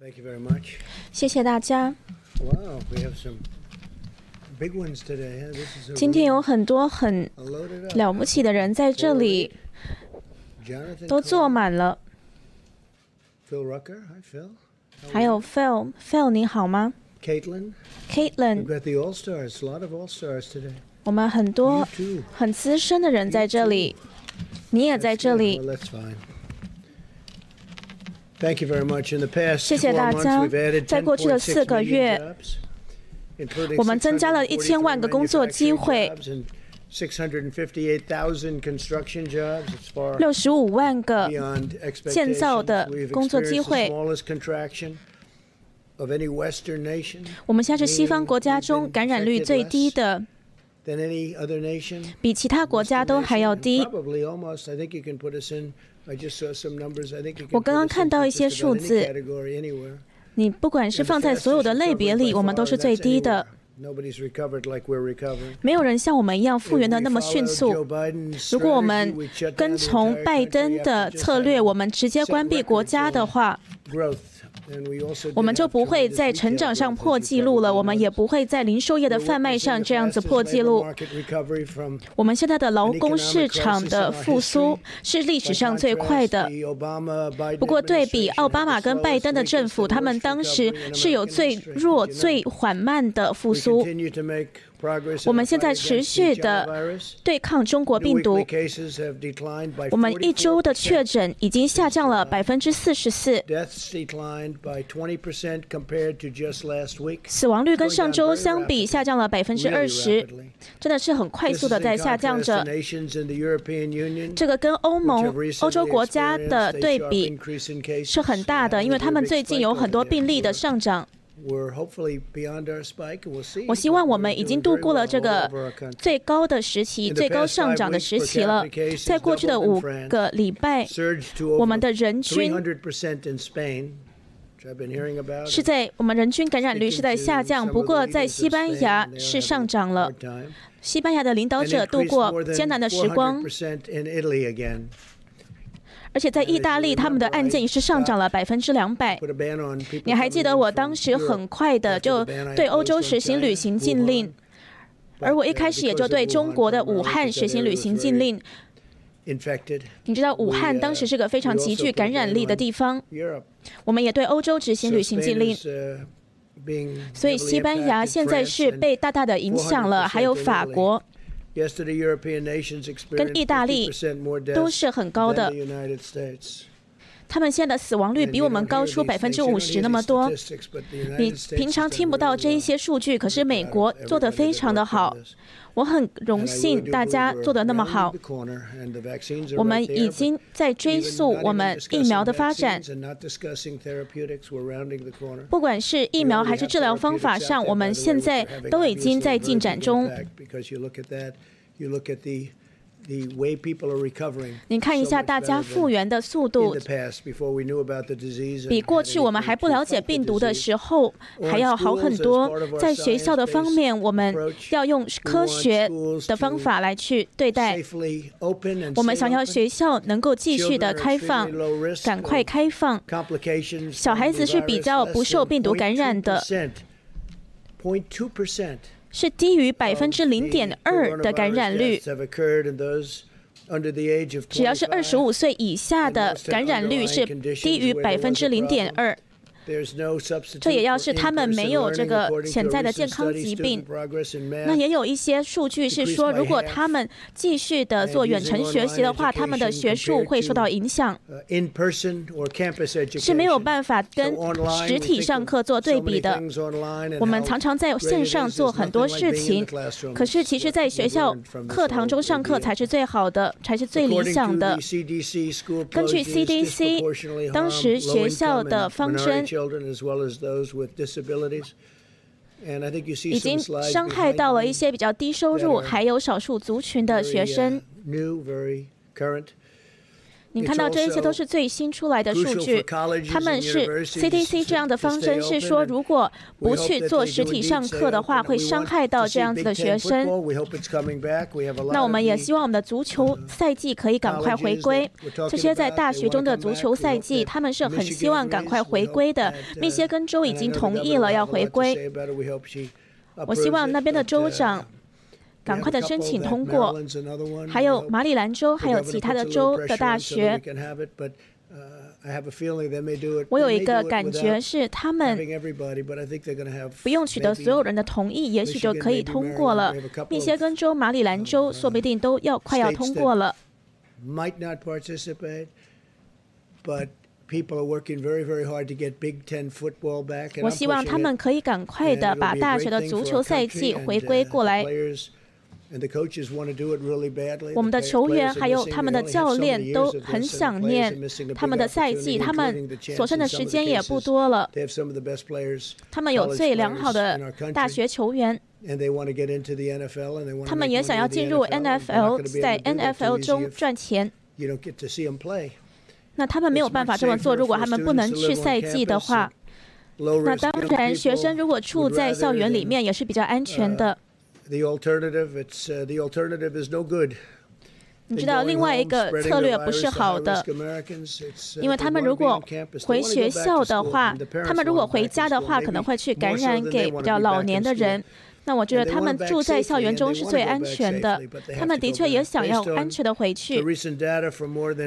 Thank you very much. 谢谢大家。Wow, we have some big ones today. This is a 今天有很多很了不起的人在这里，都坐满了。Phil Rucker. Hi, Phil. 还有 Phil，Phil 你好吗 Caitlin. We've？Caitlin，got the All Stars. A lot of All Stars today. 我们很多很资深的人在这里，你也在这里。谢谢大家。在过去的四个月，我们增加了一千万个工作机会，六十五万个建造的工作机会。我们现在是西方国家中感染率最低的，比其他国家都还要低。我刚刚看到一些数字。你不管是放在所有的类别里我们都是最低的没有人像我们一样复原的那么迅速。如果我们跟从拜登的策略我们直接关闭国家的话我们就不会在成长上破纪录了我们也不会在零售业的贩卖上这样子破纪录我们现在的劳工市场的复苏是历史上最快的。不过对比奥巴马跟拜登的政府他们当时是有最弱最缓慢的复苏。我们现在持续的对抗中国病毒。我们一周的确诊已经下降了百分之四十四。死亡率跟上周相比下降了百分之二十。真的是很快速的在下降着。这个跟欧盟欧洲国家的对比是很大的因为他们最近有很多病例的上涨我希望我们已经度过了这个最高的时期最高上涨的时期了。在过去的五个礼拜我们的人均是在我们人均感染率是在下降不过在西班牙是上涨了。西班牙的领导者度过艰难的时光。而且在意大利他们的案件也是上涨了百分之两百。你还记得我当时很快的就对欧洲实行旅行禁令。而我一开始也就对中国的武汉实行旅行禁令你知道武汉当时是个非常极具感染力的地方。我们也对欧洲执行旅行禁令。所以西班牙现在是被大大的影响了还有法国。跟意大利都是很高的。他们现在的死亡率比我们高出百分之五十那么多。你平常听不到这一些数据可是美国做得非常的好我很荣幸大家做得那么好我们已经在追溯我们疫苗的发展不管是疫苗还是治疗方法上我们现在都已经在进展中你看一下大家复原的速度比过去我们还不了解病毒的时候还要好很多在学校的方面我们要用科学的方法来去对待。我们想要学校能够继续的开放赶快开放。小孩子是比较不受病毒感染的。是低于百分之零点二的感染率。只要是二十五岁以下的感染率是低于百分之零点二。这也要是他们没有这个潜在的健康疾病。那也有一些数据是说如果他们继续的做远程学习的话他们的学术会受到影响。是没有办法跟实体上课做对比的。我们常常在线上做很多事情可是其实在学校课堂中上课才是最好的才是最理想的。根据 cdc 当时学校的方针 children as well as those with disabilities. And I think you see 已 some 经 slides 伤害 behind 到了 me 一些比较低收入还有少数族群的 very, 学 uh, 生。 new, very current. 你看到这一切都是最新出来的数据，他们是 CDC 这样的方针是说，如果不去做实体上课的话，会伤害到这样子的学生。那我们也希望我们的足球赛季可以赶快回归。这些在大学中的足球赛季，他们是很希望赶快回归的。密歇根州已经同意了要回归。我希望那边的州长。赶快的申请通过，还有马里兰州，还有其他的州的大学。我有一个感觉是，他们不用取得所有人的同意，也许就可以通过了。密歇根州、马里兰州说不定都要快要通过了。我希望他们可以赶快的把大学的足球赛季回归过来。我们的球员还有他们的教练都很想念他们的赛季，他们所剩的时间也不多了。他们有最良好的大学球员，他们也想要进入 NFL，在 NFL 中赚钱。那他们没有办法这么做，如果他们不能去赛季的话，那当然学生如果处在校园里面也是比较安全的。The alternative, it's uh, the alternative is no good. 你知道另外一个策略不是好的，因为他们如果回学校的话，他们如果回家的话，可能会去感染给比较老年的人。那我觉得他们住在校园中是最安全的。他们的确也想要安全的回去。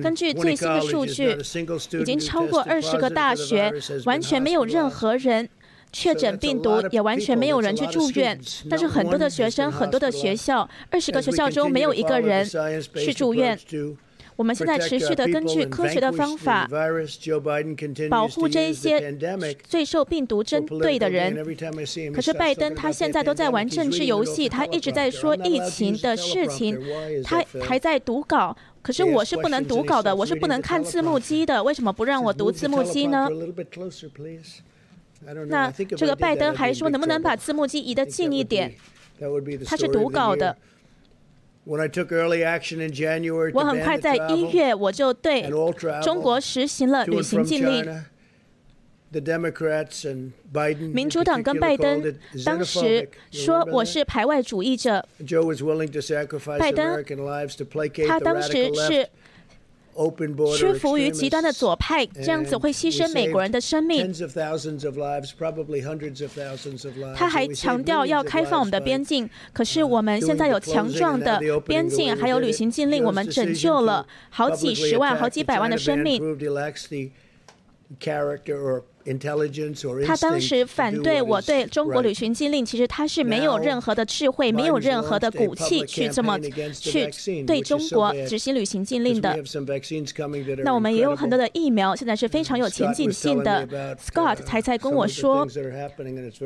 根据最新的数据，已经超过二十个大学，完全没有任何人。确诊病毒也完全没有人去住院，但是很多的学生、很多的学校，二十个学校中没有一个人去住院。我们现在持续的根据科学的方法保护这一些最受病毒针对的人。可是拜登他现在都在玩政治游戏，他一直在说疫情的事情，他还在读稿。可是我是不能读稿的，我是不能看字幕机的，为什么不让我读字幕机呢？那这个拜登还说，能不能把字幕机移得近一点？他是读稿的。我很快在一月，我就对中国实行了旅行禁令。民主党跟拜登当时说我是排外主义者。拜登他当时是。屈服于极端的左派，这样子会牺牲美国人的生命。他还强调要开放我们的边境，可是我们现在有强壮的边境，还有旅行禁令，我们拯救了好几十万、好几百万的生命。他当时反对我对中国旅行禁令，其实他是没有任何的智慧，没有任何的骨气去这么去对中国执行旅行禁令的。那我们也有很多的疫苗，现在是非常有前景性的。Scott 才在跟我说，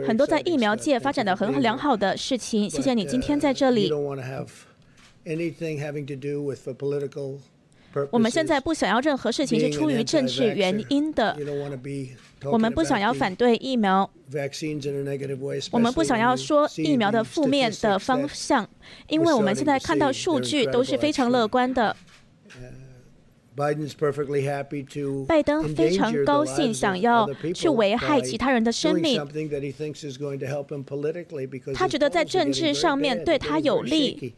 很多在疫苗界发展的很良好的事情。谢谢你今天在这里。我们现在不想要任何事情是出于政治原因的。我们不想要反对疫苗。我们不想要说疫苗的负面的方向，因为我们现在看到数据都是非常乐观的。拜登非常高兴，想要去危害其他人的生命。他觉得在政治上面对他有利。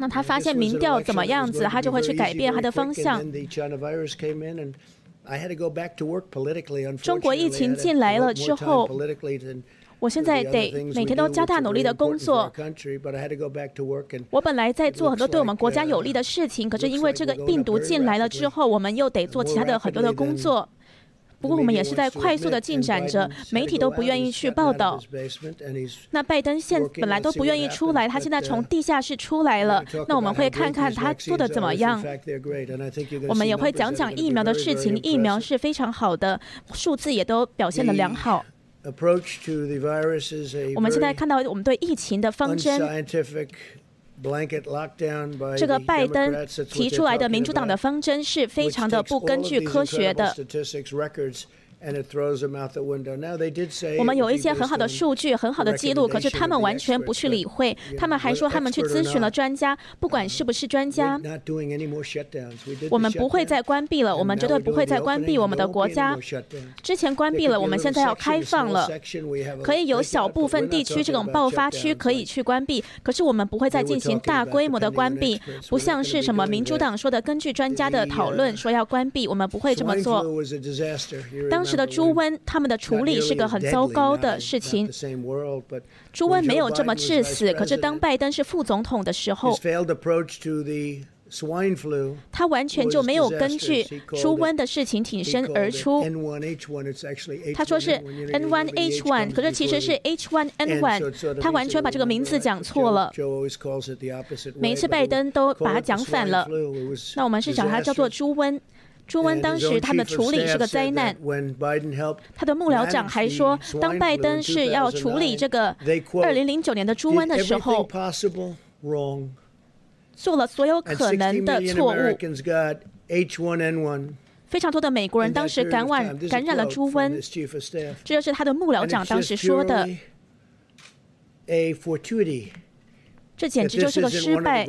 那他发现民调怎么样子，他就会去改变他的方向。中国疫情进来了之后，我现在得每天都加大努力的工作。我本来在做很多对我们国家有利的事情，可是因为这个病毒进来了之后，我们又得做其他的很多的工作。不过我们也是在快速的进展着，媒体都不愿意去报道。那拜登现本来都不愿意出来，他现在从地下室出来了。那我们会看看他做的怎么样。我们也会讲讲疫苗的事情，疫苗是非常好的，数字也都表现的良好。我们现在看到我们对疫情的方针。这个拜登提出来的民主党的方针是非常的不根据科学的。我们有一些很好的数据、很好的记录，可是他们完全不去理会。他们还说他们去咨询了专家，不管是不是专家，我们不会再关闭了。我们绝对不会再关闭我们的国家。之前关闭了，我们现在要开放了，可以有小部分地区这种爆发区可以去关闭，可是我们不会再进行大规模的关闭，不像是什么民主党说的，根据专家的讨论说要关闭，我们不会这么做。当时的猪瘟，他们的处理是个很糟糕的事情。猪瘟没有这么致死，可是当拜登是副总统的时候，他完全就没有根据猪瘟的事情挺身而出。他说是 N1H1，可是其实是 H1N1，他完全把这个名字讲错了。每一次拜登都把它讲反了。那我们是讲它叫做猪瘟。猪瘟当时他们的处理是个灾难。他的幕僚长还说，当拜登是要处理这个二零零九年的猪瘟的时候，做了所有可能的错误。非常多的美国人当时感染感染了猪瘟，这就是他的幕僚长当时说的。这简直就是个失败。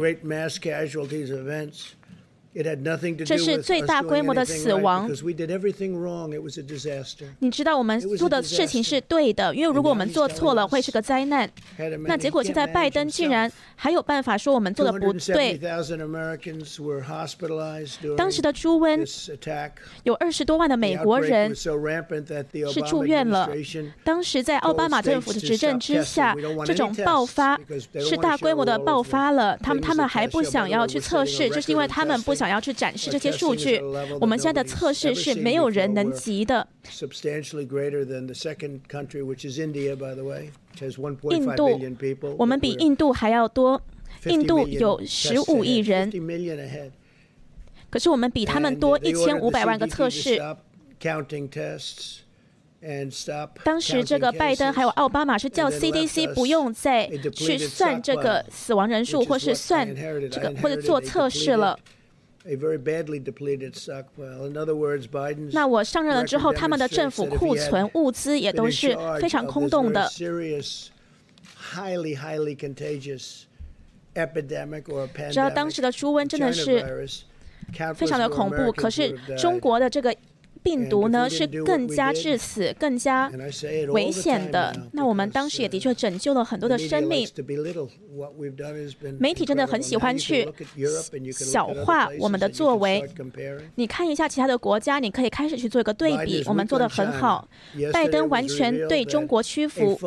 这是最大规模的死亡。你知道我们做的事情是对的，因为如果我们做错了，会是个灾难。那结果现在拜登竟然还有办法说我们做的不对。当时的猪瘟有二十多万的美国人是住院了。当时在奥巴马政府的执政之下，这种爆发是大规模的爆发了。他们他们还不想要去测试，就是因为他们不。想要去展示这些数据，我们现在的测试是没有人能及的。印度，我们比印度还要多，印度有十五亿人，可是我们比他们多一千五百万个测试。当时这个拜登还有奥巴马是叫 CDC 不用再去算这个死亡人数，或是算这个或者做测试了。那我上任了之后，他们的政府库存物资也都是非常空洞的。知道当时的猪瘟真的是非常的恐怖，可是中国的这个。病毒呢是更加致死、更加危险的。那我们当时也的确拯救了很多的生命。媒体真的很喜欢去小化我们的作为。你看一下其他的国家，你可以开始去做一个对比。我们做的很好，拜登完全对中国屈服。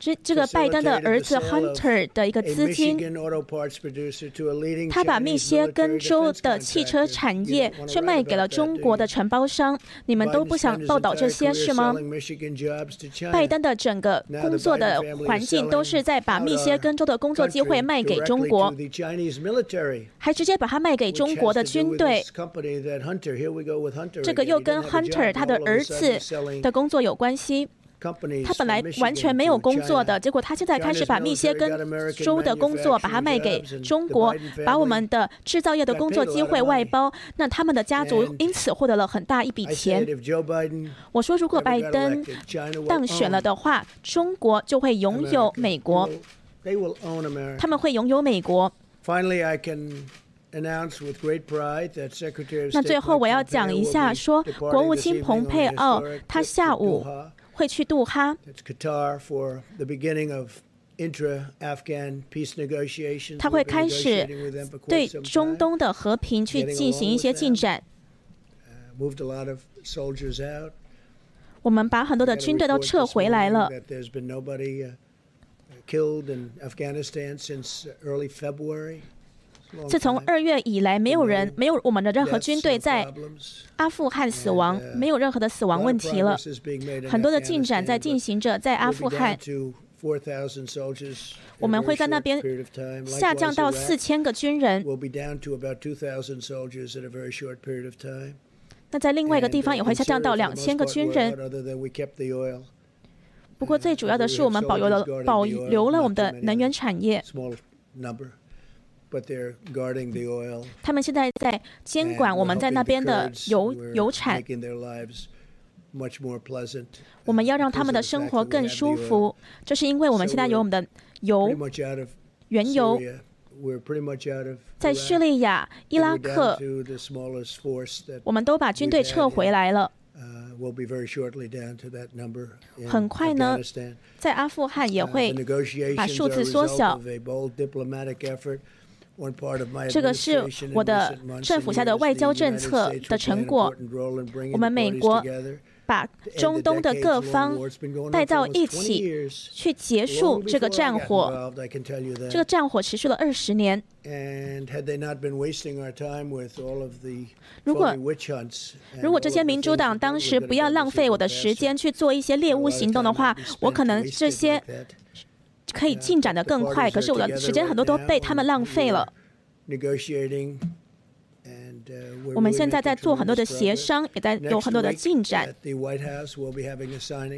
这这个拜登的儿子 Hunter 的一个资金，他把密歇根州的汽车产业却卖给了中国的承包商。你们都不想报道这些是吗？拜登的整个工作的环境都是在把密歇根州的工作机会卖给中国，还直接把它卖给中国的军队。这个又跟 Hunter 他的儿子的工作有关系。他本来完全没有工作的，结果他现在开始把密歇根州的工作把它卖给中国，把我们的制造业的工作机会外包。那他们的家族因此获得了很大一笔钱。我说，如果拜登当选了的话，中国就会拥有美国，他们会拥有美国。那最后我要讲一下，说国务卿蓬佩奥他下午。会去杜哈，他会开始对中东的和平去进行一些进展。我们把很多的军队都撤回来了。自从二月以来，没有人没有我们的任何军队在阿富汗死亡，没有任何的死亡问题了。很多的进展在进行着，在阿富汗，我们会在那边下降到四千个军人。那在另外一个地方也会下降到两千个军人。不过最主要的是，我们保留了保留了我们的能源产业。他们现在在监管我们在那边的油油产。我们要让他们的生活更舒服，这是因为我们现在有我们的油原油。在叙利亚、伊拉克，我们都把军队撤回来了。很快呢，在阿富汗也会把数字缩小。这个是我的政府下的外交政策的成果。我们美国。把中东的各方带到一起，去结束这个战火。这个战火持续了二十年。如果如果这些民主党当时不要浪费我的时间去做一些猎物行动的话，我可能这些可以进展的更快。可是我的时间很多都被他们浪费了。我们现在在做很多的协商，也在有很多的进展。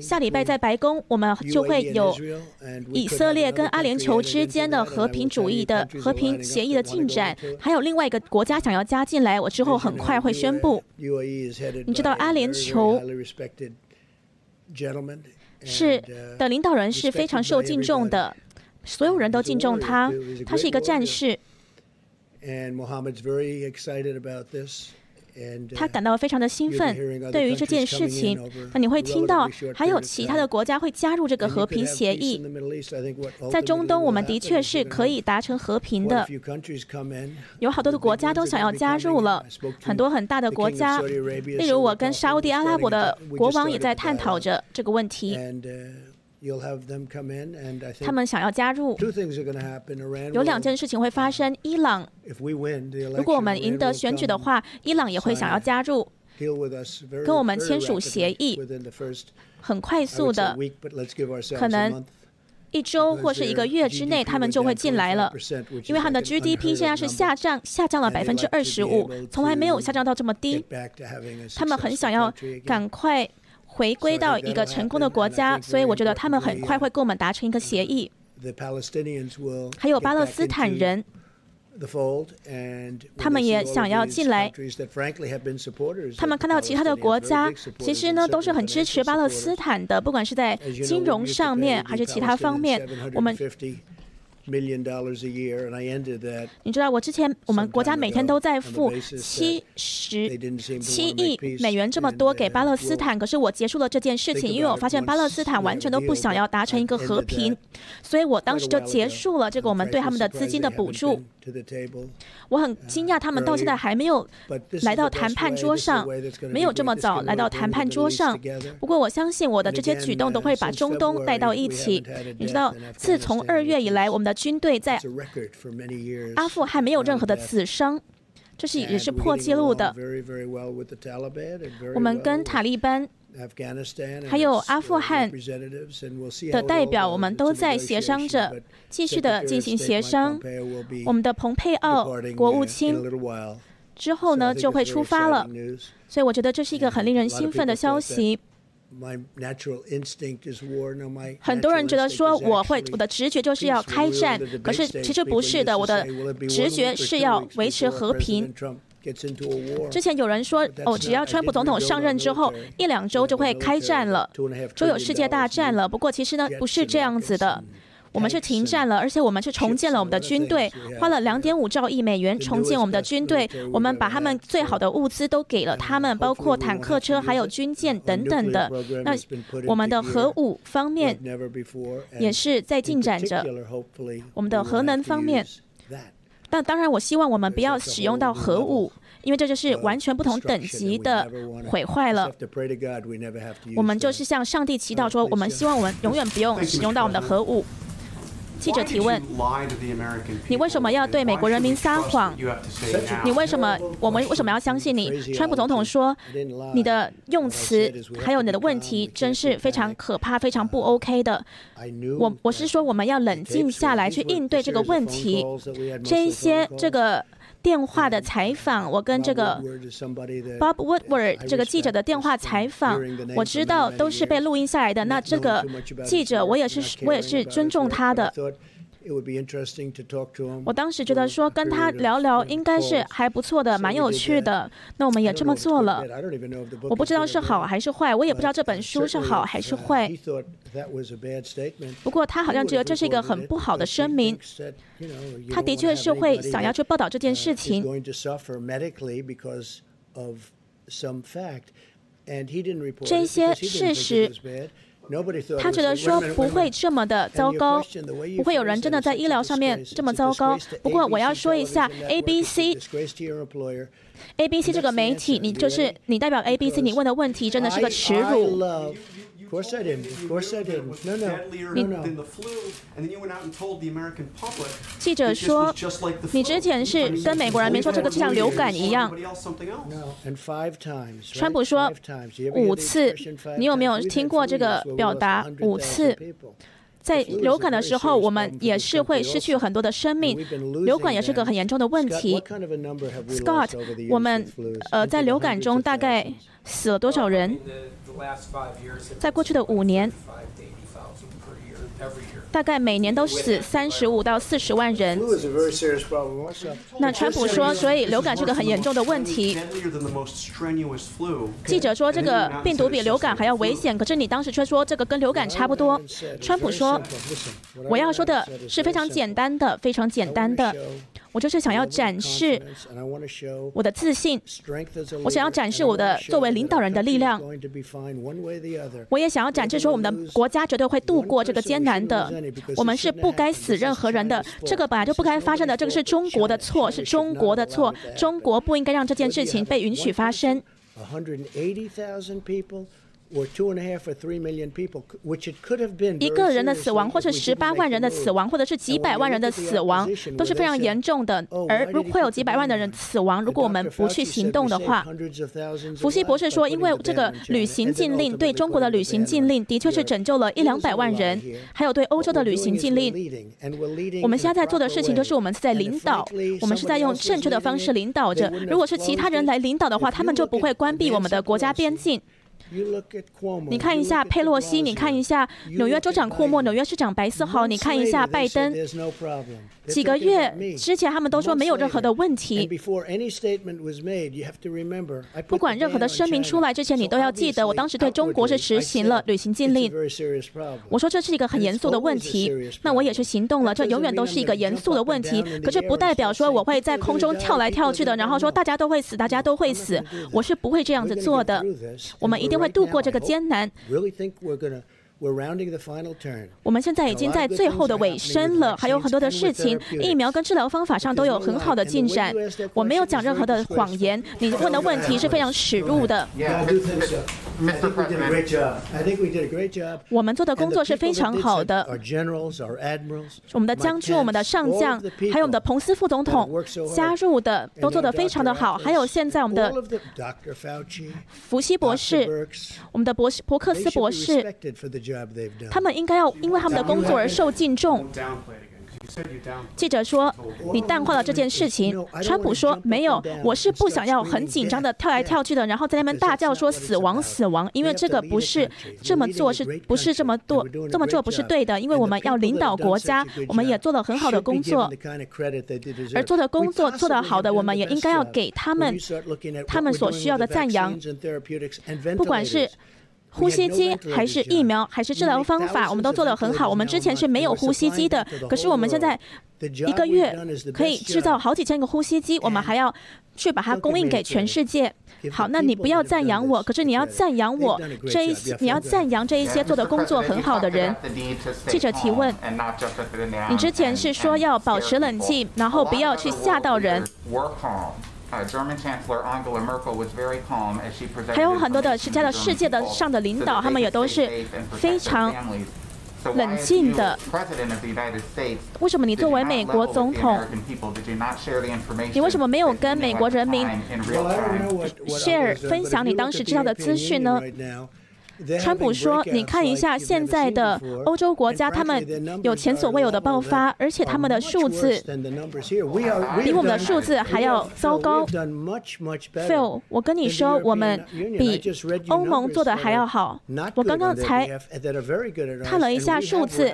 下礼拜在白宫，我们就会有以色列跟阿联酋之间的和平主义的和平协议的进展，还有另外一个国家想要加进来，我之后很快会宣布。你知道阿联酋是的领导人是非常受敬重的，所有人都敬重他，他是一个战士。他感到非常的兴奋，对于这件事情。那你会听到还有其他的国家会加入这个和平协议。在中东，我们的确是可以达成和平的。有好多的国家都想要加入了，很多很大的国家，例如我跟沙地阿拉伯的国王也在探讨着这个问题。他们想要加入。有两件事情会发生：伊朗，如果我们赢得选举的话，伊朗也会想要加入，跟我们签署协议。很快速的，可能一周或是一个月之内，他们就会进来了。因为他们的 GDP 现在是下降，下降了百分之二十五，从来没有下降到这么低。他们很想要赶快。回归到一个成功的国家，所以我觉得他们很快会跟我们达成一个协议。还有巴勒斯坦人，他们也想要进来。他们看到其他的国家，其实呢都是很支持巴勒斯坦的，不管是在金融上面还是其他方面，我们。你知道，我之前我们国家每天都在付七十七亿美元这么多给巴勒斯坦，可是我结束了这件事情，因为我发现巴勒斯坦完全都不想要达成一个和平，所以我当时就结束了这个我们对他们的资金的补助。我很惊讶，他们到现在还没有来到谈判桌上，没有这么早来到谈判桌上。不过我相信我的这些举动都会把中东带到一起。你知道，自从二月以来，我们的军队在阿富汗没有任何的死伤，这是也是破纪录的。我们跟塔利班。还有阿富汗的代表，我们都在协商着，继续的进行协商。我们的蓬佩奥国务卿之后呢就会出发了，所以我觉得这是一个很令人兴奋的消息。很多人觉得说我会，我的直觉就是要开战，可是其实不是的，我的直觉是要维持和平。之前有人说，哦，只要川普总统上任之后一两周就会开战了，就有世界大战了。不过其实呢，不是这样子的。我们是停战了，而且我们是重建了我们的军队，花了两点五兆亿美元重建我们的军队。我们把他们最好的物资都给了他们，包括坦克车、还有军舰等等的。那我们的核武方面也是在进展着，我们的核能方面。但当然，我希望我们不要使用到核武，因为这就是完全不同等级的毁坏了。我们就是向上帝祈祷说，我们希望我们永远不用使用到我们的核武。记者提问：你为什么要对美国人民撒谎？你为什么？我们为什么要相信你？川普总统说，你的用词还有你的问题，真是非常可怕，非常不 OK 的。我我是说，我们要冷静下来去应对这个问题。这一些这个。电话的采访，我跟这个 Bob Woodward 这个记者的电话采访，我知道都是被录音下来的。那这个记者，我也是，我也是尊重他的。我当时觉得说跟他聊聊应该是还不错的，蛮有趣的。那我们也这么做了。我不知道是好还是坏，我也不知道这本书是好还是坏。不过他好像觉得这是一个很不好的声明。他的确是会想要去报道这件事情。这些事实。他觉得说不会这么的糟糕，不会有人真的在医疗上面这么糟糕。不过我要说一下，ABC，ABC 这个媒体，你就是你代表 ABC，你问的问题真的是个耻辱。Course I didn't. Of course I didn't. No, no, no, no. 记者说，你之前是跟美国人民说这个就像流感一样。川普说五次，你有没有听过这个表达五次？在流感的时候，我们也是会失去很多的生命。流感也是个很严重的问题。Scott，我们呃在流感中大概死了多少人？在过去的五年，大概每年都死三十五到四十万人。那川普说，所以流感是个很严重的问题。记者说，这个病毒比流感还要危险，可是你当时却说这个跟流感差不多。川普说，我要说的是非常简单的，非常简单的。我就是想要展示我的自信，我想要展示我的作为领导人的力量。我也想要展示说，我们的国家绝对会度过这个艰难的。我们是不该死任何人的，这个本来就不该发生的，这个是中国的错，是中国的错，中国不应该让这件事情被允许发生。一个人的死亡，或者十八万人的死亡，或者是几百万人的死亡，都是非常严重的。而如果会有几百万的人死亡，如果我们不去行动的话，福西博士说，因为这个旅行禁令对中国的旅行禁令的确是拯救了一两百万人，还有对欧洲的旅行禁令。我们现在在做的事情就是我们是在领导，我们是在用正确的方式领导着。如果是其他人来领导的话，他们就不会关闭我们的国家边境。你看一下佩洛西，你看一下纽约州长库莫，纽约市长白思豪，你看一下拜登。几个月之前，他们都说没有任何的问题。不管任何的声明出来之前，你都要记得，我当时对中国是实行了旅行禁令。我说这是一个很严肃的问题，那我也是行动了。这永远都是一个严肃的问题，可是不代表说我会在空中跳来跳去的，然后说大家都会死，大家都会死。我是不会这样子做的。我们一定会度过这个艰难。我们现在已经在最后的尾声了，还有很多的事情，疫苗跟治疗方法上都有很好的进展。我没有讲任何的谎言，你问的问题是非常耻辱的。我们做的工作是非常好的。我们的将军、我们的上将，还有我们的彭斯副总统加入的，都做得非常的好。还有现在我们的福西博士，我们的博士伯克斯博士。他们应该要因为他们的工作而受敬重。记者说：“你淡化了这件事情。”川普说：“没有，我是不想要很紧张的跳来跳去的，然后在那边大叫说‘死亡，死亡’，因为这个不是这么做，是不是这么做？这么做不是对的，因为我们要领导国家，我们也做了很好的工作，而做的工作做得好的，我们也应该要给他们他们所需要的赞扬，不管是。”呼吸机还是疫苗还是治疗方法，我们都做得很好。我们之前是没有呼吸机的，可是我们现在一个月可以制造好几千个呼吸机，我们还要去把它供应给全世界。好，那你不要赞扬我，可是你要赞扬我这一些，你要赞扬这一些做的工作很好的人。记者提问：你之前是说要保持冷静，然后不要去吓到人。还有很多的其他的世界的上的领导，他们也都是非常冷静的。为什么你作为美国总统，你为什么没有跟美国人民 share 分享你当时知道的资讯呢？川普说：“你看一下现在的欧洲国家，他们有前所未有的爆发，而且他们的数字比我们的数字还要糟糕。” Phil，我跟你说，我们比欧盟做的还要好。我刚刚才看了一下数字，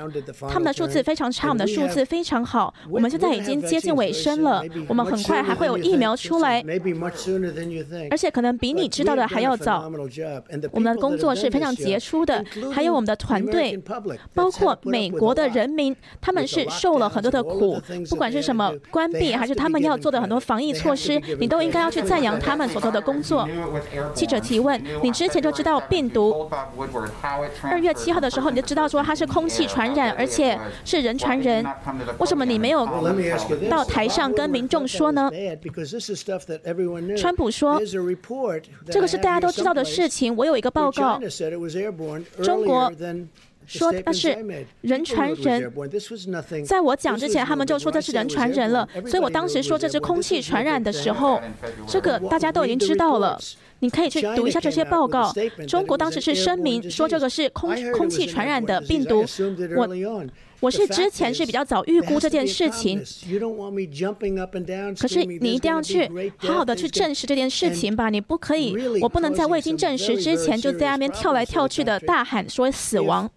他们的数字非常差，我们的数字非常好。我们现在已经接近尾声了，我们很快还会有疫苗出来，而且可能比你知道的还要早。我们的工作是非常杰出的，还有我们的团队，包括美国的人民，他们是受了很多的苦，不管是什么关闭，还是他们要做的很多防疫措施，你都应该要去赞扬他们所做的工作。记者提问：你之前就知道病毒？二月七号的时候你就知道说它是空气传染，而且是人传人，为什么你没有到台上跟民众说呢？川普说：这个是大家都知道的事情。我有一个报告，中国说那是人传人，在我讲之前，他们就说这是人传人了。所以我当时说这是空气传染的时候，这个大家都已经知道了。你可以去读一下这些报告。中国当时是声明说这个是空空气传染的病毒。我。我是之前是比较早预估这件事情，可是你一定要去好好的去证实这件事情吧，你不可以，我不能在未经证实之前就在那边跳来跳去的大喊说死亡。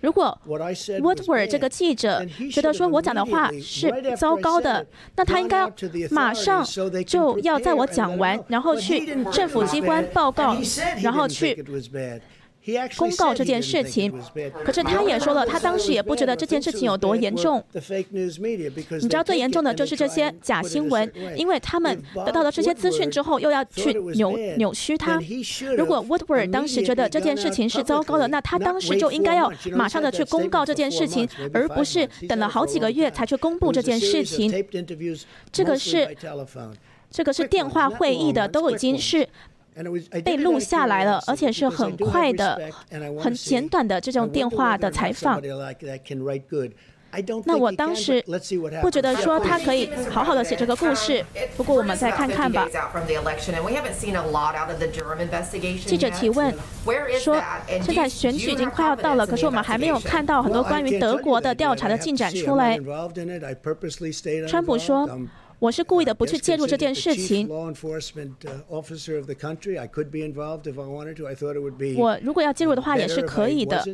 如果 Woodward 这个记者觉得说我讲的话是糟糕的，那他应该马上就要在我讲完，然后去政府机关报告，然后去。公告这件事情，可是他也说了，他当时也不觉得这件事情有多严重。你知道最严重的就是这些假新闻，因为他们得到了这些资讯之后，又要去扭扭曲它。如果 Woodward 当时觉得这件事情是糟糕的，那他当时就应该要马上的去公告这件事情，而不是等了好几个月才去公布这件事情。这个是这个是电话会议的，都已经是。被录下来了，而且是很快的、很简短的这种电话的采访。那我当时不觉得说他可以好好的写这个故事，不过我们再看看吧。记者提问说：“现在选举已经快要到了，可是我们还没有看到很多关于德国的调查的进展出来。”川普说。我是故意的不去介入这件事情。我如果要介入的话也是可以的。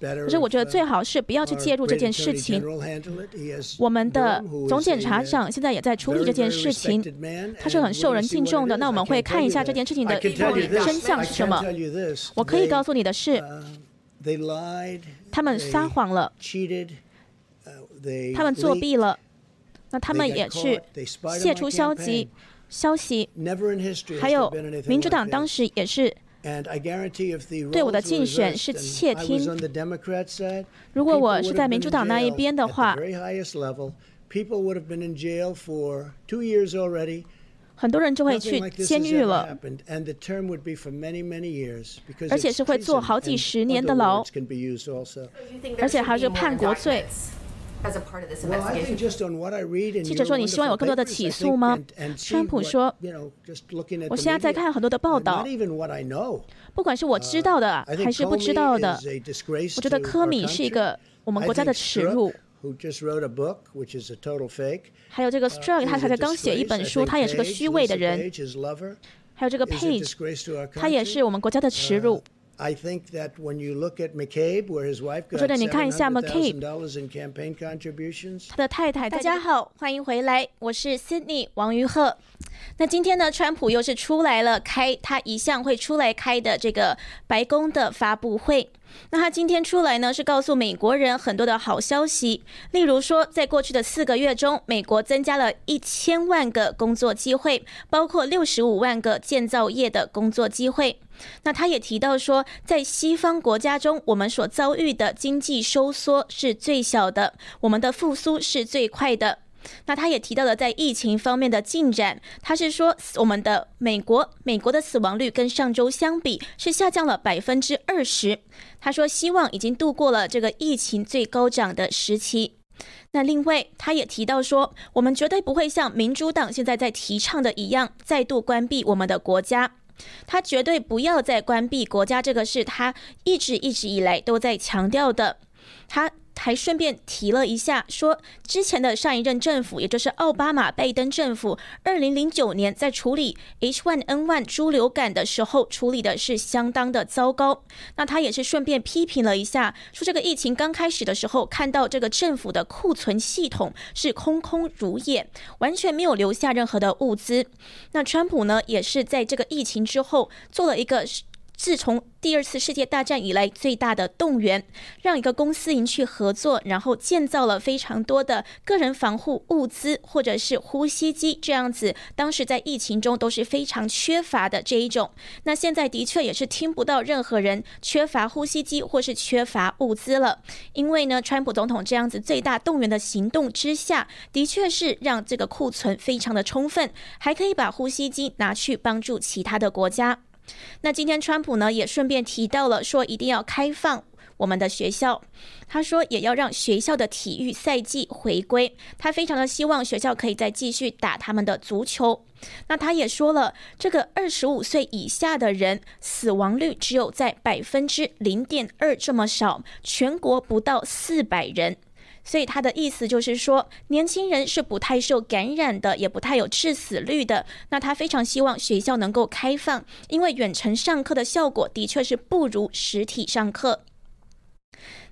可是我觉得最好是不要去介入这件事情。我们的总检察长现在也在处理这件事情，他是很受人敬重的。那我们会看一下这件事情的到底真相是什么。我可以告诉你的是，他们撒谎了，他们作弊了。那他们也去泄出消极消息，还有民主党当时也是对我的竞选是窃听。如果我是在民主党那一边的话，很多人就会去监狱了，而且是会坐好几十年的牢，而且还是叛国罪。记者说：“你希望有更多的起诉吗？”川普说：“我现在在看很多的报道，不管是我知道的还是不知道的，我觉得科米是一个我们国家的耻辱。还有这个 Strug，他才刚写一本书，他也是个虚伪的人。还有这个 Page，他也是我们国家的耻辱。”我觉得你看一下 McCabe，他的太太。大家好，欢迎回来，我是 Sydney 王于鹤。那今天呢，川普又是出来了开他一向会出来开的这个白宫的发布会。那他今天出来呢，是告诉美国人很多的好消息，例如说，在过去的四个月中，美国增加了一千万个工作机会，包括六十五万个建造业的工作机会。那他也提到说，在西方国家中，我们所遭遇的经济收缩是最小的，我们的复苏是最快的。那他也提到了在疫情方面的进展，他是说我们的美国美国的死亡率跟上周相比是下降了百分之二十。他说希望已经度过了这个疫情最高涨的时期。那另外他也提到说，我们绝对不会像民主党现在在提倡的一样，再度关闭我们的国家。他绝对不要再关闭国家，这个是他一直一直以来都在强调的。他。还顺便提了一下，说之前的上一任政府，也就是奥巴马拜登政府，二零零九年在处理 H1N1 猪流感的时候，处理的是相当的糟糕。那他也是顺便批评了一下，说这个疫情刚开始的时候，看到这个政府的库存系统是空空如也，完全没有留下任何的物资。那川普呢，也是在这个疫情之后做了一个。自从第二次世界大战以来最大的动员，让一个公司营去合作，然后建造了非常多的个人防护物资，或者是呼吸机这样子。当时在疫情中都是非常缺乏的这一种。那现在的确也是听不到任何人缺乏呼吸机或是缺乏物资了，因为呢，川普总统这样子最大动员的行动之下，的确是让这个库存非常的充分，还可以把呼吸机拿去帮助其他的国家。那今天川普呢也顺便提到了，说一定要开放我们的学校。他说也要让学校的体育赛季回归。他非常的希望学校可以再继续打他们的足球。那他也说了，这个二十五岁以下的人死亡率只有在百分之零点二这么少，全国不到四百人。所以他的意思就是说，年轻人是不太受感染的，也不太有致死率的。那他非常希望学校能够开放，因为远程上课的效果的确是不如实体上课。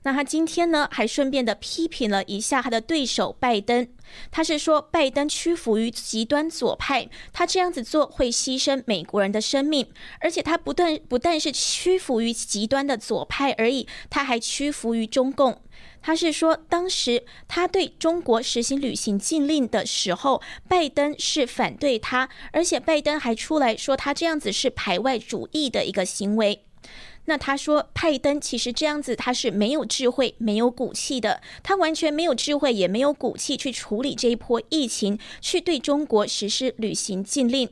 那他今天呢，还顺便的批评了一下他的对手拜登。他是说，拜登屈服于极端左派，他这样子做会牺牲美国人的生命，而且他不但不但是屈服于极端的左派而已，他还屈服于中共。他是说，当时他对中国实行旅行禁令的时候，拜登是反对他，而且拜登还出来说他这样子是排外主义的一个行为。那他说，拜登其实这样子他是没有智慧、没有骨气的，他完全没有智慧，也没有骨气去处理这一波疫情，去对中国实施旅行禁令。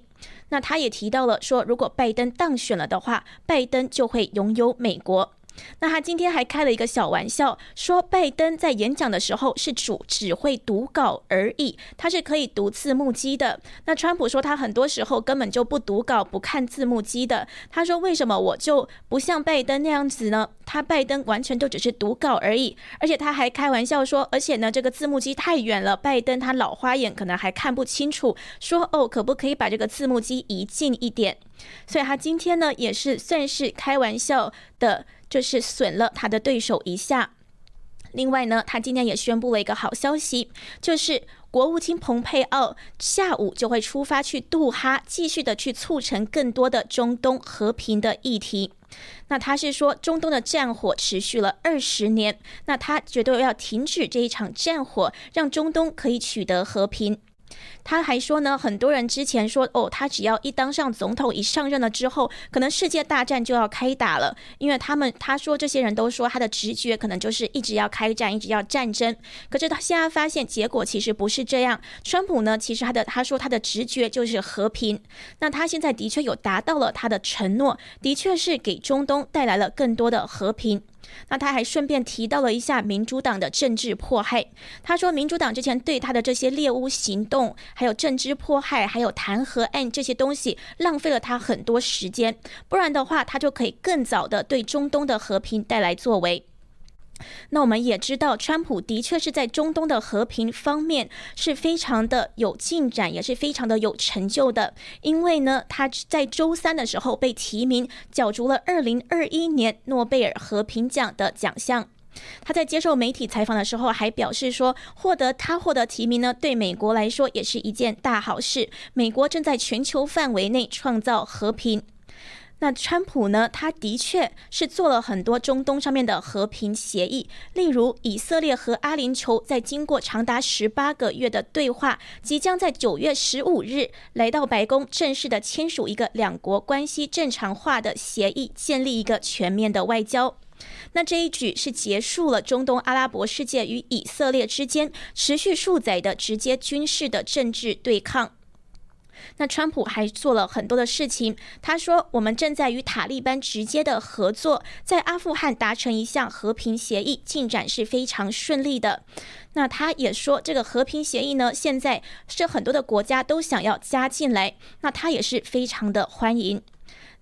那他也提到了说，如果拜登当选了的话，拜登就会拥有美国。那他今天还开了一个小玩笑，说拜登在演讲的时候是主只会读稿而已，他是可以读字幕机的。那川普说他很多时候根本就不读稿、不看字幕机的。他说为什么我就不像拜登那样子呢？他拜登完全都只是读稿而已，而且他还开玩笑说，而且呢这个字幕机太远了，拜登他老花眼可能还看不清楚。说哦，可不可以把这个字幕机移近一点？所以他今天呢也是算是开玩笑的。就是损了他的对手一下。另外呢，他今天也宣布了一个好消息，就是国务卿蓬佩奥下午就会出发去杜哈，继续的去促成更多的中东和平的议题。那他是说，中东的战火持续了二十年，那他绝对要停止这一场战火，让中东可以取得和平。他还说呢，很多人之前说哦，他只要一当上总统，一上任了之后，可能世界大战就要开打了。因为他们他说这些人都说他的直觉可能就是一直要开战，一直要战争。可是他现在发现结果其实不是这样。川普呢，其实他的他说他的直觉就是和平。那他现在的确有达到了他的承诺，的确是给中东带来了更多的和平。那他还顺便提到了一下民主党的政治迫害。他说，民主党之前对他的这些猎巫行动，还有政治迫害，还有弹劾案这些东西，浪费了他很多时间。不然的话，他就可以更早的对中东的和平带来作为。那我们也知道，川普的确是在中东的和平方面是非常的有进展，也是非常的有成就的。因为呢，他在周三的时候被提名，角逐了二零二一年诺贝尔和平奖的奖项。他在接受媒体采访的时候还表示说，获得他获得提名呢，对美国来说也是一件大好事。美国正在全球范围内创造和平。那川普呢？他的确是做了很多中东上面的和平协议，例如以色列和阿联酋在经过长达十八个月的对话，即将在九月十五日来到白宫正式的签署一个两国关系正常化的协议，建立一个全面的外交。那这一举是结束了中东阿拉伯世界与以色列之间持续数载的直接军事的政治对抗。那川普还做了很多的事情。他说：“我们正在与塔利班直接的合作，在阿富汗达成一项和平协议，进展是非常顺利的。”那他也说，这个和平协议呢，现在是很多的国家都想要加进来，那他也是非常的欢迎。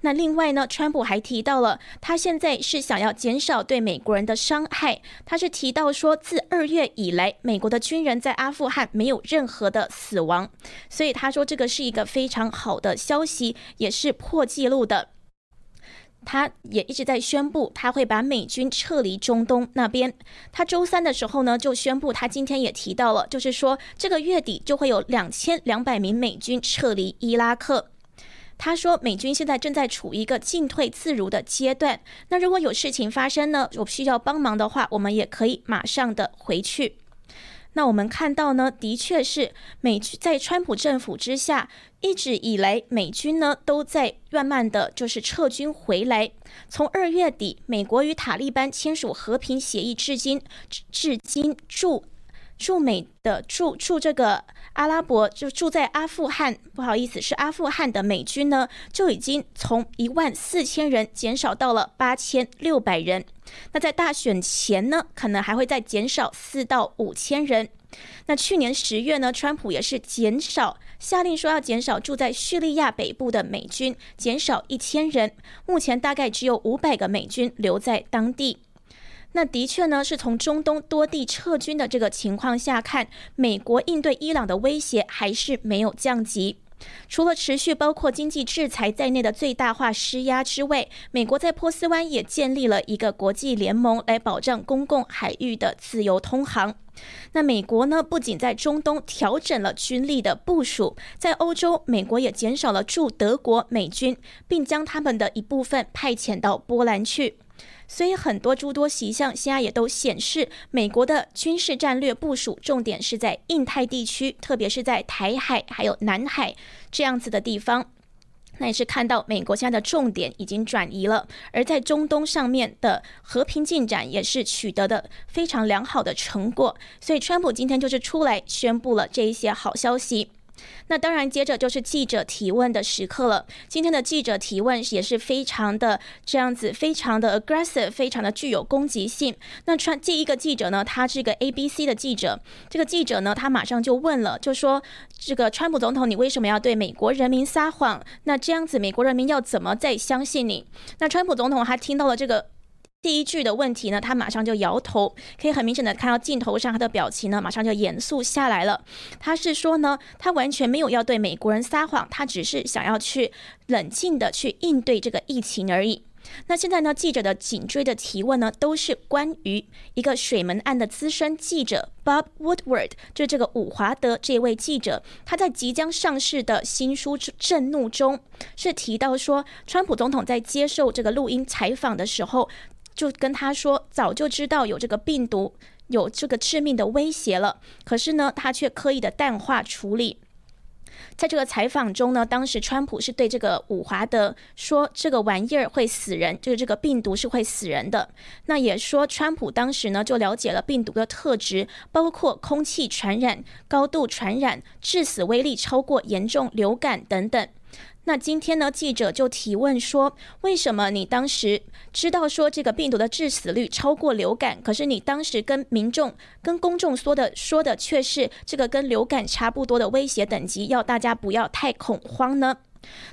那另外呢，川普还提到了，他现在是想要减少对美国人的伤害。他是提到说，自二月以来，美国的军人在阿富汗没有任何的死亡，所以他说这个是一个非常好的消息，也是破纪录的。他也一直在宣布，他会把美军撤离中东那边。他周三的时候呢，就宣布，他今天也提到了，就是说这个月底就会有两千两百名美军撤离伊拉克。他说，美军现在正在处于一个进退自如的阶段。那如果有事情发生呢，我需要帮忙的话，我们也可以马上的回去。那我们看到呢，的确是美军在川普政府之下，一直以来美军呢都在慢慢的就是撤军回来。从二月底，美国与塔利班签署和平协议至今，至今驻驻美的驻驻这个。阿拉伯就住在阿富汗，不好意思，是阿富汗的美军呢，就已经从一万四千人减少到了八千六百人。那在大选前呢，可能还会再减少四到五千人。那去年十月呢，川普也是减少，下令说要减少住在叙利亚北部的美军，减少一千人。目前大概只有五百个美军留在当地。那的确呢，是从中东多地撤军的这个情况下看，美国应对伊朗的威胁还是没有降级。除了持续包括经济制裁在内的最大化施压之外，美国在波斯湾也建立了一个国际联盟来保障公共海域的自由通航。那美国呢，不仅在中东调整了军力的部署，在欧洲，美国也减少了驻德国美军，并将他们的一部分派遣到波兰去。所以很多诸多习象，现在也都显示，美国的军事战略部署重点是在印太地区，特别是在台海还有南海这样子的地方。那也是看到美国现在的重点已经转移了，而在中东上面的和平进展也是取得的非常良好的成果。所以川普今天就是出来宣布了这一些好消息。那当然，接着就是记者提问的时刻了。今天的记者提问也是非常的这样子，非常的 aggressive，非常的具有攻击性。那川第一个记者呢，他是个 ABC 的记者。这个记者呢，他马上就问了，就说：“这个川普总统，你为什么要对美国人民撒谎？那这样子，美国人民要怎么再相信你？”那川普总统他听到了这个。第一句的问题呢，他马上就摇头，可以很明显的看到镜头上他的表情呢，马上就严肃下来了。他是说呢，他完全没有要对美国人撒谎，他只是想要去冷静的去应对这个疫情而已。那现在呢，记者的紧追的提问呢，都是关于一个水门案的资深记者 Bob Woodward，就这个伍华德这位记者，他在即将上市的新书《震怒》中是提到说，川普总统在接受这个录音采访的时候。就跟他说，早就知道有这个病毒，有这个致命的威胁了。可是呢，他却刻意的淡化处理。在这个采访中呢，当时川普是对这个伍华德说，这个玩意儿会死人，就是这个病毒是会死人的。那也说，川普当时呢就了解了病毒的特质，包括空气传染、高度传染、致死威力超过严重流感等等。那今天呢？记者就提问说：“为什么你当时知道说这个病毒的致死率超过流感，可是你当时跟民众、跟公众说的说的却是这个跟流感差不多的威胁等级，要大家不要太恐慌呢？”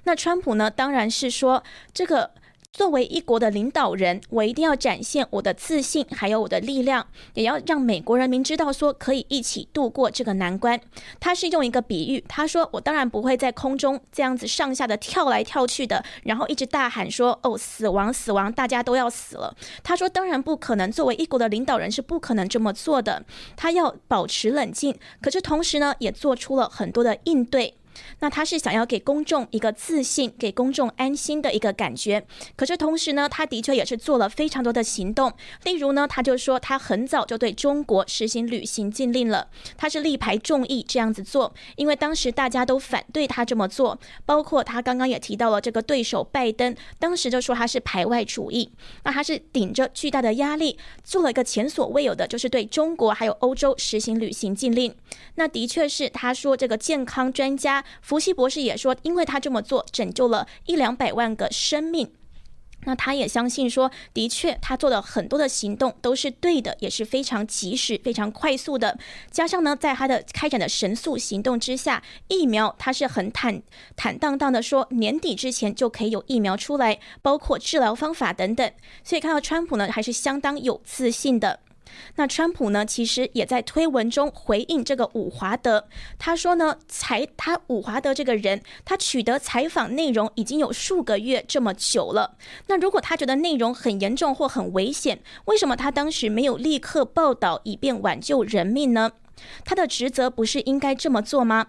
那川普呢？当然是说这个。作为一国的领导人，我一定要展现我的自信，还有我的力量，也要让美国人民知道，说可以一起度过这个难关。他是用一个比喻，他说：“我当然不会在空中这样子上下的跳来跳去的，然后一直大喊说：‘哦，死亡，死亡，大家都要死了。’他说：‘当然不可能，作为一国的领导人是不可能这么做的。他要保持冷静，可是同时呢，也做出了很多的应对。’那他是想要给公众一个自信、给公众安心的一个感觉，可是同时呢，他的确也是做了非常多的行动。例如呢，他就说他很早就对中国实行旅行禁令了，他是力排众议这样子做，因为当时大家都反对他这么做，包括他刚刚也提到了这个对手拜登，当时就说他是排外主义，那他是顶着巨大的压力做了一个前所未有的，就是对中国还有欧洲实行旅行禁令。那的确是他说这个健康专家。福西博士也说，因为他这么做，拯救了一两百万个生命。那他也相信说，的确，他做的很多的行动都是对的，也是非常及时、非常快速的。加上呢，在他的开展的神速行动之下，疫苗他是很坦坦荡荡的说，年底之前就可以有疫苗出来，包括治疗方法等等。所以看到川普呢，还是相当有自信的。那川普呢，其实也在推文中回应这个伍华德，他说呢，采他伍华德这个人，他取得采访内容已经有数个月这么久了。那如果他觉得内容很严重或很危险，为什么他当时没有立刻报道，以便挽救人命呢？他的职责不是应该这么做吗？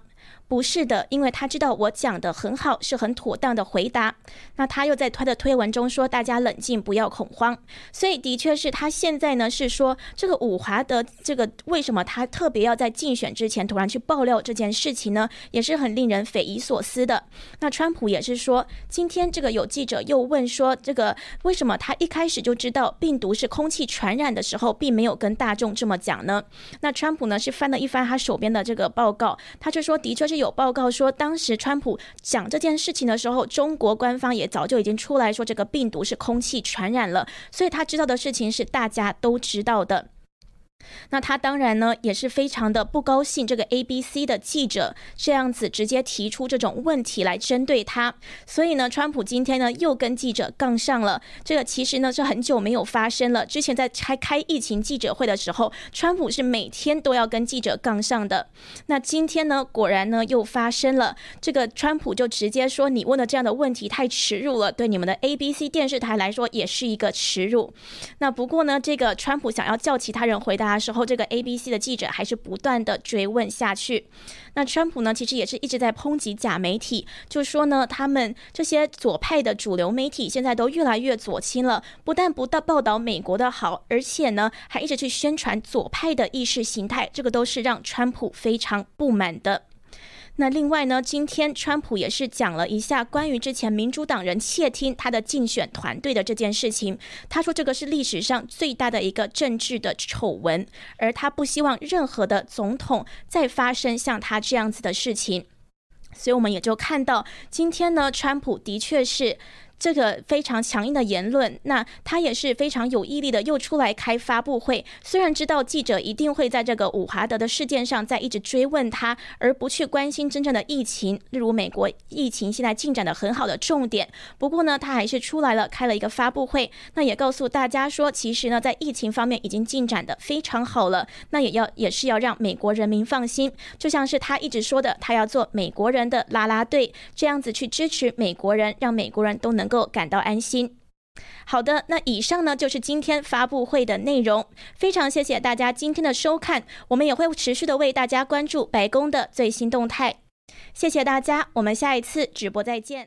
不是的，因为他知道我讲的很好，是很妥当的回答。那他又在他的推文中说：“大家冷静，不要恐慌。”所以的确是他现在呢是说这个伍华德这个为什么他特别要在竞选之前突然去爆料这件事情呢？也是很令人匪夷所思的。那川普也是说，今天这个有记者又问说，这个为什么他一开始就知道病毒是空气传染的时候，并没有跟大众这么讲呢？那川普呢是翻了一翻他手边的这个报告，他就说，的确是。有报告说，当时川普讲这件事情的时候，中国官方也早就已经出来说这个病毒是空气传染了，所以他知道的事情是大家都知道的。那他当然呢也是非常的不高兴，这个 ABC 的记者这样子直接提出这种问题来针对他，所以呢，川普今天呢又跟记者杠上了。这个其实呢是很久没有发生了，之前在开开疫情记者会的时候，川普是每天都要跟记者杠上的。那今天呢，果然呢又发生了，这个川普就直接说：“你问的这样的问题太耻辱了，对你们的 ABC 电视台来说也是一个耻辱。”那不过呢，这个川普想要叫其他人回答。那时候，这个 ABC 的记者还是不断的追问下去。那川普呢，其实也是一直在抨击假媒体，就说呢，他们这些左派的主流媒体现在都越来越左倾了，不但不到报道美国的好，而且呢，还一直去宣传左派的意识形态，这个都是让川普非常不满的。那另外呢，今天川普也是讲了一下关于之前民主党人窃听他的竞选团队的这件事情。他说这个是历史上最大的一个政治的丑闻，而他不希望任何的总统再发生像他这样子的事情。所以我们也就看到今天呢，川普的确是。这个非常强硬的言论，那他也是非常有毅力的，又出来开发布会。虽然知道记者一定会在这个伍华德的事件上再一直追问他，而不去关心真正的疫情，例如美国疫情现在进展的很好的重点。不过呢，他还是出来了，开了一个发布会，那也告诉大家说，其实呢，在疫情方面已经进展的非常好了。那也要也是要让美国人民放心，就像是他一直说的，他要做美国人的拉拉队，这样子去支持美国人，让美国人都能能。够感到安心。好的，那以上呢就是今天发布会的内容。非常谢谢大家今天的收看，我们也会持续的为大家关注白宫的最新动态。谢谢大家，我们下一次直播再见。